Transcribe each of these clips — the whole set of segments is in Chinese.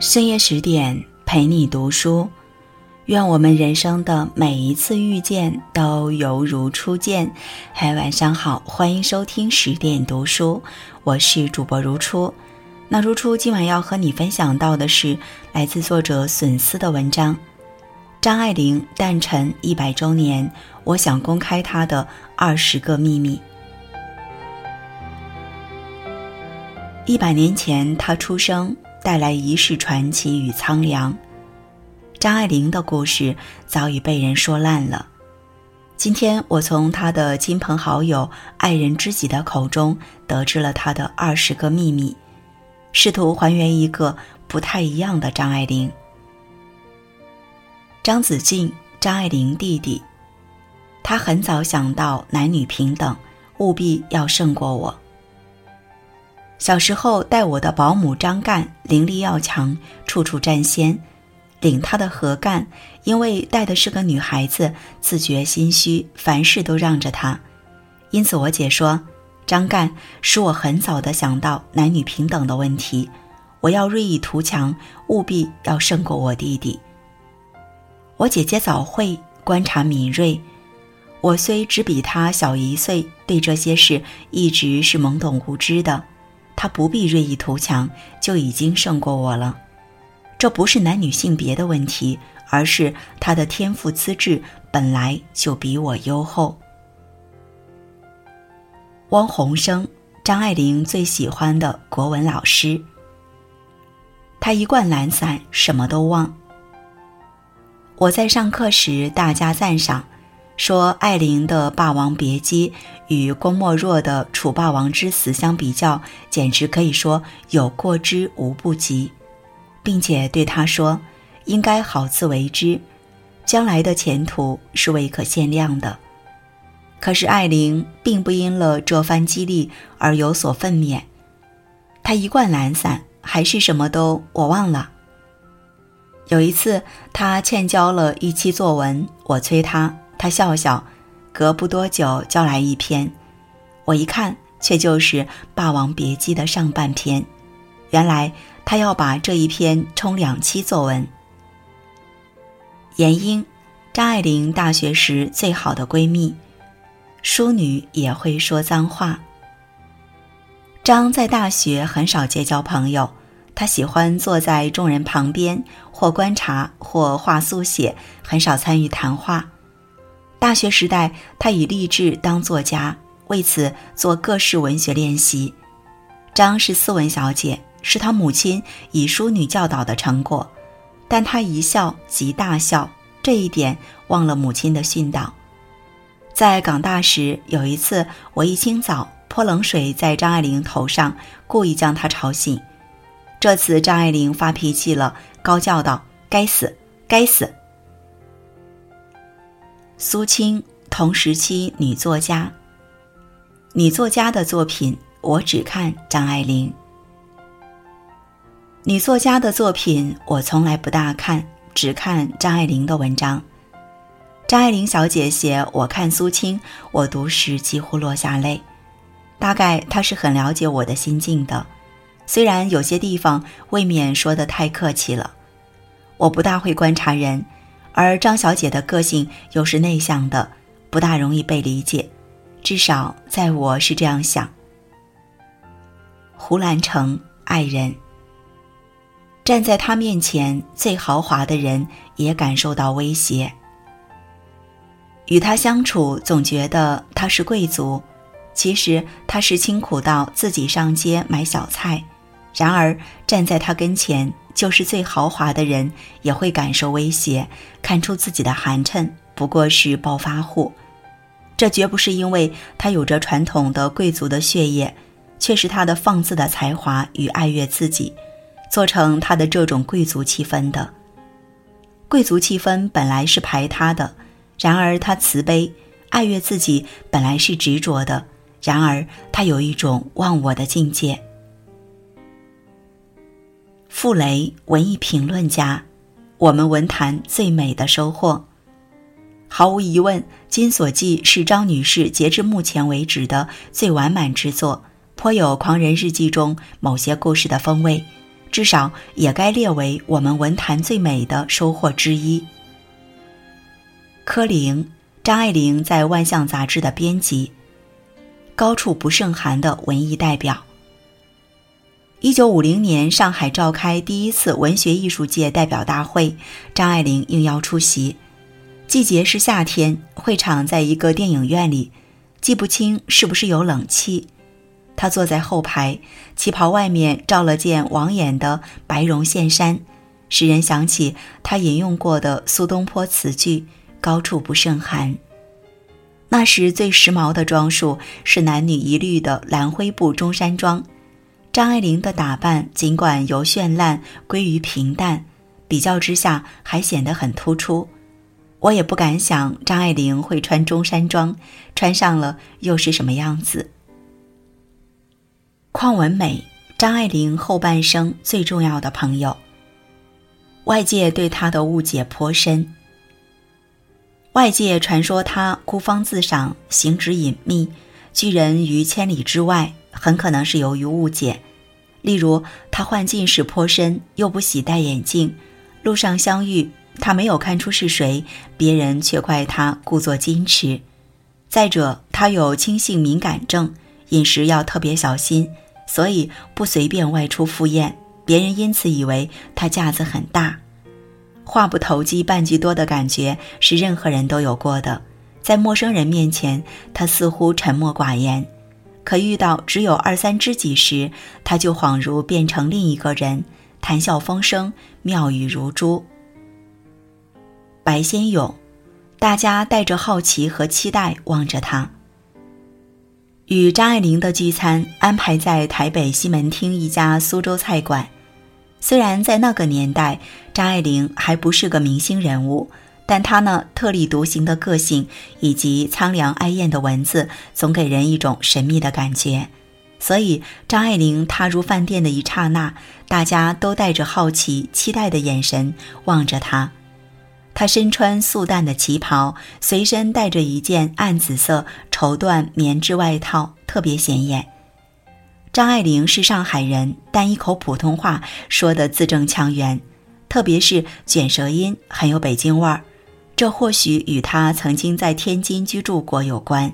深夜十点陪你读书，愿我们人生的每一次遇见都犹如初见。嗨，晚上好，欢迎收听十点读书，我是主播如初。那如初今晚要和你分享到的是来自作者笋丝的文章：张爱玲诞辰一百周年，我想公开她的二十个秘密。一百年前，她出生。带来一世传奇与苍凉。张爱玲的故事早已被人说烂了。今天我从她的亲朋好友、爱人知己的口中得知了她的二十个秘密，试图还原一个不太一样的张爱玲。张子静，张爱玲弟弟，他很早想到男女平等，务必要胜过我。小时候带我的保姆张干灵力要强，处处占先。领他的何干，因为带的是个女孩子，自觉心虚，凡事都让着她。因此我姐说，张干使我很早的想到男女平等的问题，我要锐意图强，务必要胜过我弟弟。我姐姐早慧，观察敏锐，我虽只比她小一岁，对这些事一直是懵懂无知的。他不必锐意图强，就已经胜过我了。这不是男女性别的问题，而是他的天赋资质本来就比我优厚。汪洪生，张爱玲最喜欢的国文老师。他一贯懒散，什么都忘。我在上课时，大家赞赏。说艾琳的《霸王别姬》与郭沫若的《楚霸王之死》相比较，简直可以说有过之无不及，并且对他说：“应该好自为之，将来的前途是未可限量的。”可是艾琳并不因了这番激励而有所奋勉，她一贯懒散，还是什么都我忘了。有一次，她欠交了一期作文，我催她。他笑笑，隔不多久交来一篇，我一看，却就是《霸王别姬》的上半篇。原来他要把这一篇充两期作文。闫英，张爱玲大学时最好的闺蜜，淑女也会说脏话。张在大学很少结交朋友，她喜欢坐在众人旁边，或观察，或画速写，很少参与谈话。大学时代，他以立志当作家，为此做各式文学练习。张是斯文小姐，是她母亲以淑女教导的成果，但她一笑即大笑，这一点忘了母亲的训导。在港大时，有一次我一清早泼冷水在张爱玲头上，故意将她吵醒。这次张爱玲发脾气了，高叫道：“该死，该死！”苏青，同时期女作家。女作家的作品，我只看张爱玲。女作家的作品，我从来不大看，只看张爱玲的文章。张爱玲小姐写《我看苏青》，我读时几乎落下泪。大概她是很了解我的心境的，虽然有些地方未免说的太客气了。我不大会观察人。而张小姐的个性又是内向的，不大容易被理解，至少在我是这样想。胡兰成爱人，站在他面前最豪华的人也感受到威胁。与他相处，总觉得他是贵族，其实他是清苦到自己上街买小菜。然而站在他跟前。就是最豪华的人也会感受威胁，看出自己的寒碜，不过是暴发户。这绝不是因为他有着传统的贵族的血液，却是他的放肆的才华与爱悦自己，做成他的这种贵族气氛的。贵族气氛本来是排他的，然而他慈悲，爱悦自己本来是执着的，然而他有一种忘我的境界。傅雷，文艺评论家，我们文坛最美的收获。毫无疑问，《金锁记》是张女士截至目前为止的最完满之作，颇有《狂人日记》中某些故事的风味，至少也该列为我们文坛最美的收获之一。柯林，张爱玲在《万象》杂志的编辑，高处不胜寒的文艺代表。一九五零年，上海召开第一次文学艺术界代表大会，张爱玲应邀出席。季节是夏天，会场在一个电影院里，记不清是不是有冷气。她坐在后排，旗袍外面罩了件网眼的白绒线衫，使人想起她引用过的苏东坡词句“高处不胜寒”。那时最时髦的装束是男女一律的蓝灰布中山装。张爱玲的打扮尽管由绚烂归于平淡，比较之下还显得很突出。我也不敢想张爱玲会穿中山装，穿上了又是什么样子。邝文美，张爱玲后半生最重要的朋友。外界对她的误解颇深。外界传说她孤芳自赏，行止隐秘，拒人于千里之外。很可能是由于误解，例如他患近视颇深，又不喜戴眼镜，路上相遇，他没有看出是谁，别人却怪他故作矜持。再者，他有轻性敏感症，饮食要特别小心，所以不随便外出赴宴，别人因此以为他架子很大。话不投机半句多的感觉是任何人都有过的，在陌生人面前，他似乎沉默寡言。可遇到只有二三知己时，他就恍如变成另一个人，谈笑风生，妙语如珠。白先勇，大家带着好奇和期待望着他。与张爱玲的聚餐安排在台北西门町一家苏州菜馆。虽然在那个年代，张爱玲还不是个明星人物。但他呢特立独行的个性以及苍凉哀艳的文字，总给人一种神秘的感觉。所以，张爱玲踏入饭店的一刹那，大家都带着好奇、期待的眼神望着她。她身穿素淡的旗袍，随身带着一件暗紫色绸缎棉质外套，特别显眼。张爱玲是上海人，但一口普通话说得字正腔圆，特别是卷舌音，很有北京味儿。这或许与他曾经在天津居住过有关。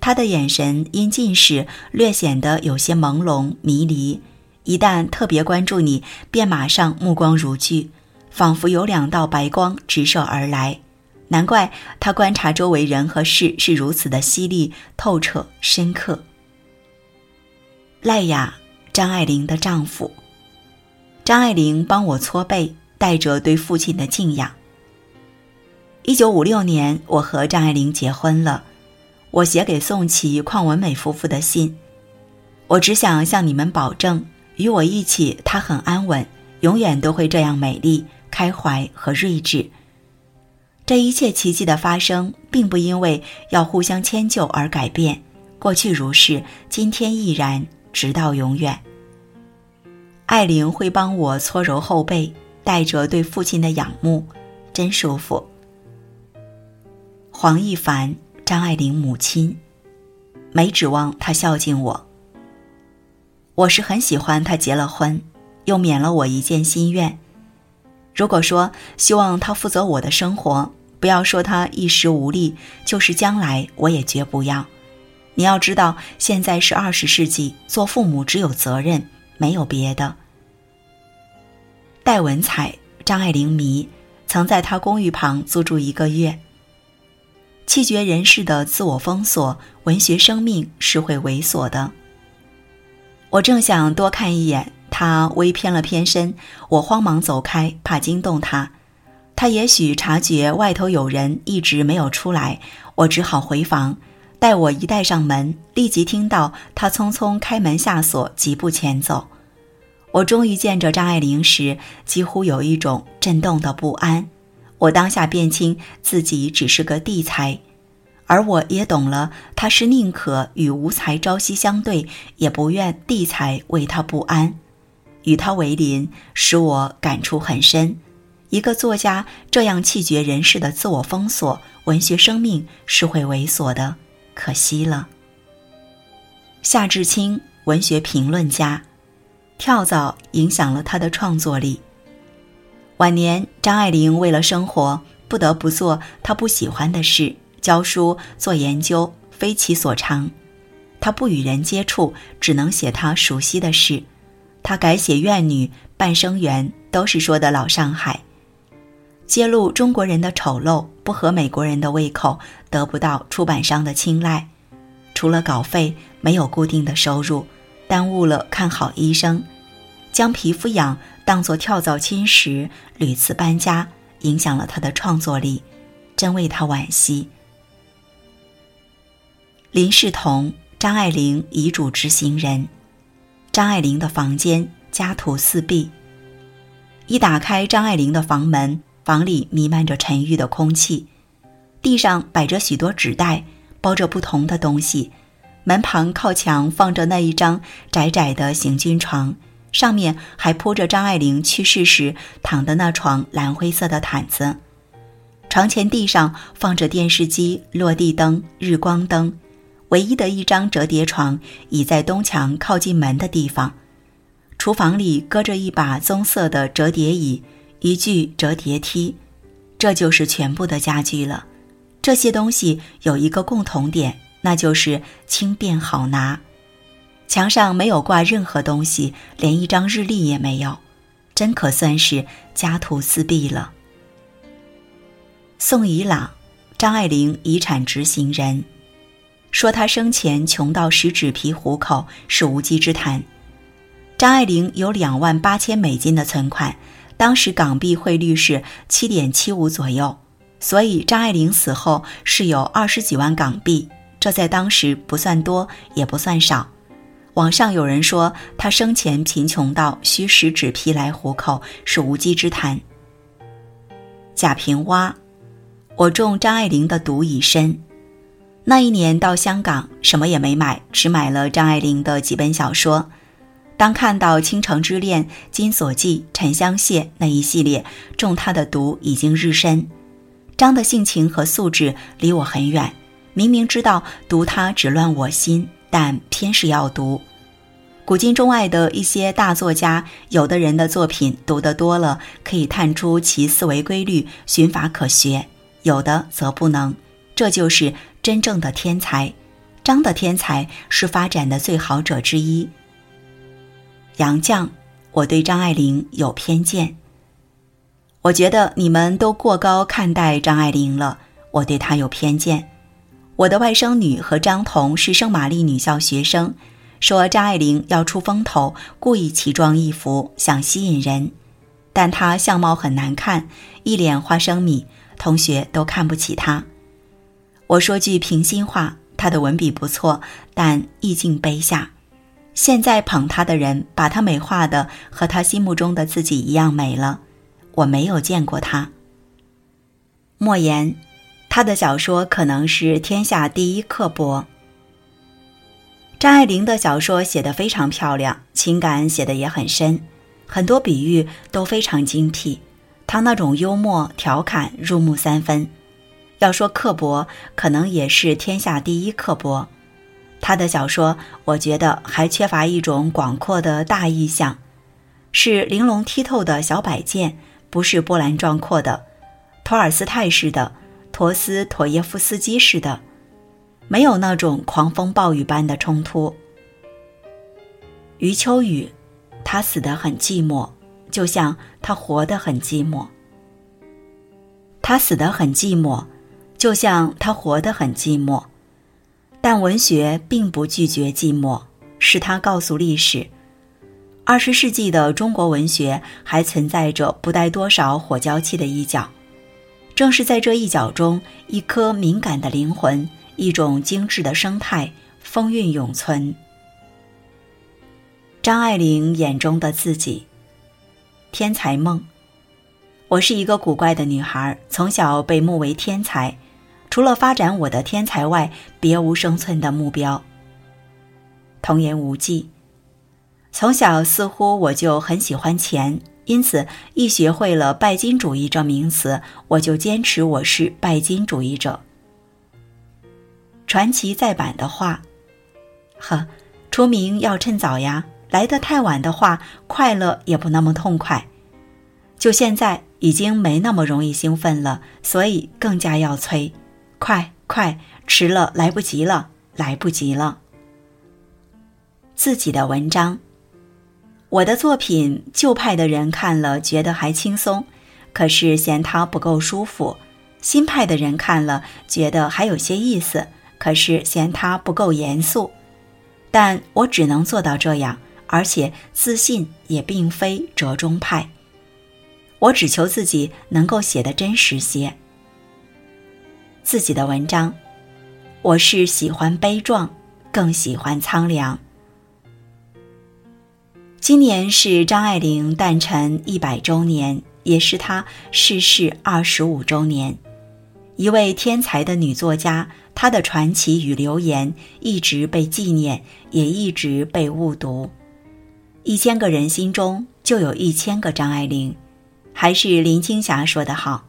他的眼神因近视略显得有些朦胧迷离，一旦特别关注你，便马上目光如炬，仿佛有两道白光直射而来。难怪他观察周围人和事是如此的犀利、透彻、深刻。赖雅，张爱玲的丈夫。张爱玲帮我搓背，带着对父亲的敬仰。一九五六年，我和张爱玲结婚了。我写给宋琦、邝文美夫妇的信，我只想向你们保证，与我一起，她很安稳，永远都会这样美丽、开怀和睿智。这一切奇迹的发生，并不因为要互相迁就而改变，过去如是，今天亦然，直到永远。爱玲会帮我搓揉后背，带着对父亲的仰慕，真舒服。黄亦凡，张爱玲母亲，没指望她孝敬我。我是很喜欢她结了婚，又免了我一件心愿。如果说希望她负责我的生活，不要说她一时无力，就是将来我也绝不要。你要知道，现在是二十世纪，做父母只有责任，没有别的。戴文彩，张爱玲迷，曾在她公寓旁租住一个月。气绝人世的自我封锁，文学生命是会猥琐的。我正想多看一眼，他微偏了偏身，我慌忙走开，怕惊动他。他也许察觉外头有人，一直没有出来，我只好回房。待我一带上门，立即听到他匆匆开门下锁，疾步前走。我终于见着张爱玲时，几乎有一种震动的不安。我当下辨清自己只是个地才，而我也懂了，他是宁可与无才朝夕相对，也不愿地才为他不安。与他为邻，使我感触很深。一个作家这样气绝人世的自我封锁，文学生命是会猥琐的，可惜了。夏志清，文学评论家，跳蚤影响了他的创作力。晚年，张爱玲为了生活，不得不做她不喜欢的事，教书、做研究，非其所长。她不与人接触，只能写她熟悉的事。她改写《怨女》《半生缘》，都是说的老上海。揭露中国人的丑陋，不合美国人的胃口，得不到出版商的青睐。除了稿费，没有固定的收入，耽误了看好医生，将皮肤痒。当作跳蚤侵蚀，屡次搬家，影响了他的创作力，真为他惋惜。林世彤，张爱玲遗嘱执行人。张爱玲的房间家徒四壁。一打开张爱玲的房门，房里弥漫着沉郁的空气，地上摆着许多纸袋，包着不同的东西。门旁靠墙放着那一张窄窄的行军床。上面还铺着张爱玲去世时躺的那床蓝灰色的毯子，床前地上放着电视机、落地灯、日光灯，唯一的一张折叠床倚在东墙靠近门的地方。厨房里搁着一把棕色的折叠椅，一具折叠梯，这就是全部的家具了。这些东西有一个共同点，那就是轻便好拿。墙上没有挂任何东西，连一张日历也没有，真可算是家徒四壁了。宋怡朗，张爱玲遗产执行人，说她生前穷到食指皮糊口是无稽之谈。张爱玲有两万八千美金的存款，当时港币汇率是七点七五左右，所以张爱玲死后是有二十几万港币，这在当时不算多，也不算少。网上有人说他生前贫穷到需食纸皮来糊口，是无稽之谈。贾平凹，我中张爱玲的毒已深。那一年到香港，什么也没买，只买了张爱玲的几本小说。当看到《倾城之恋》《金锁记》《沉香屑》那一系列，中她的毒已经日深。张的性情和素质离我很远，明明知道读他只乱我心。但偏是要读，古今中外的一些大作家，有的人的作品读得多了，可以探出其思维规律，寻法可学；有的则不能，这就是真正的天才。张的天才是发展的最好者之一。杨绛，我对张爱玲有偏见。我觉得你们都过高看待张爱玲了，我对她有偏见。我的外甥女和张彤是圣玛丽女校学生，说张爱玲要出风头，故意奇装异服想吸引人，但她相貌很难看，一脸花生米，同学都看不起她。我说句平心话，她的文笔不错，但意境卑下。现在捧她的人把她美化的和她心目中的自己一样美了，我没有见过她。莫言。他的小说可能是天下第一刻薄。张爱玲的小说写得非常漂亮，情感写得也很深，很多比喻都非常精辟。她那种幽默调侃入木三分。要说刻薄，可能也是天下第一刻薄。她的小说，我觉得还缺乏一种广阔的大意象，是玲珑剔透的小摆件，不是波澜壮阔的托尔斯泰式的。陀思妥耶夫斯基似的，没有那种狂风暴雨般的冲突。余秋雨，他死得很寂寞，就像他活得很寂寞。他死得很寂寞，就像他活得很寂寞。但文学并不拒绝寂寞，是他告诉历史：二十世纪的中国文学还存在着不带多少火焦气的一角。正是在这一角中，一颗敏感的灵魂，一种精致的生态，风韵永存。张爱玲眼中的自己，天才梦。我是一个古怪的女孩，从小被目为天才，除了发展我的天才外，别无生存的目标。童言无忌，从小似乎我就很喜欢钱。因此，一学会了“拜金主义”这名词，我就坚持我是拜金主义者。传奇再版的话：“呵，出名要趁早呀，来得太晚的话，快乐也不那么痛快。就现在已经没那么容易兴奋了，所以更加要催，快快，迟了来不及了，来不及了。自己的文章，我的作品，旧派的人看了觉得还轻松，可是嫌它不够舒服；新派的人看了觉得还有些意思，可是嫌它不够严肃。但我只能做到这样，而且自信也并非折中派。我只求自己能够写得真实些。自己的文章，我是喜欢悲壮，更喜欢苍凉。今年是张爱玲诞辰一百周年，也是她逝世二十五周年。一位天才的女作家，她的传奇与流言一直被纪念，也一直被误读。一千个人心中就有一千个张爱玲。还是林青霞说得好，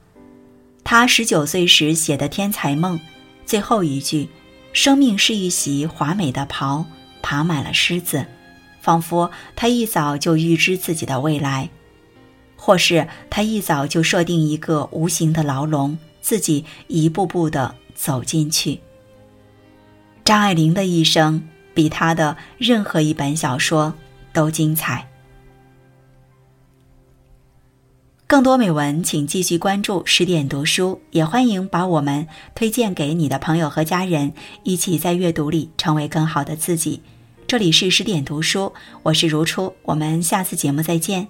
她十九岁时写的《天才梦》，最后一句：“生命是一袭华美的袍，爬满了虱子。”仿佛他一早就预知自己的未来，或是他一早就设定一个无形的牢笼，自己一步步的走进去。张爱玲的一生比她的任何一本小说都精彩。更多美文，请继续关注十点读书，也欢迎把我们推荐给你的朋友和家人，一起在阅读里成为更好的自己。这里是十点读书，我是如初，我们下次节目再见。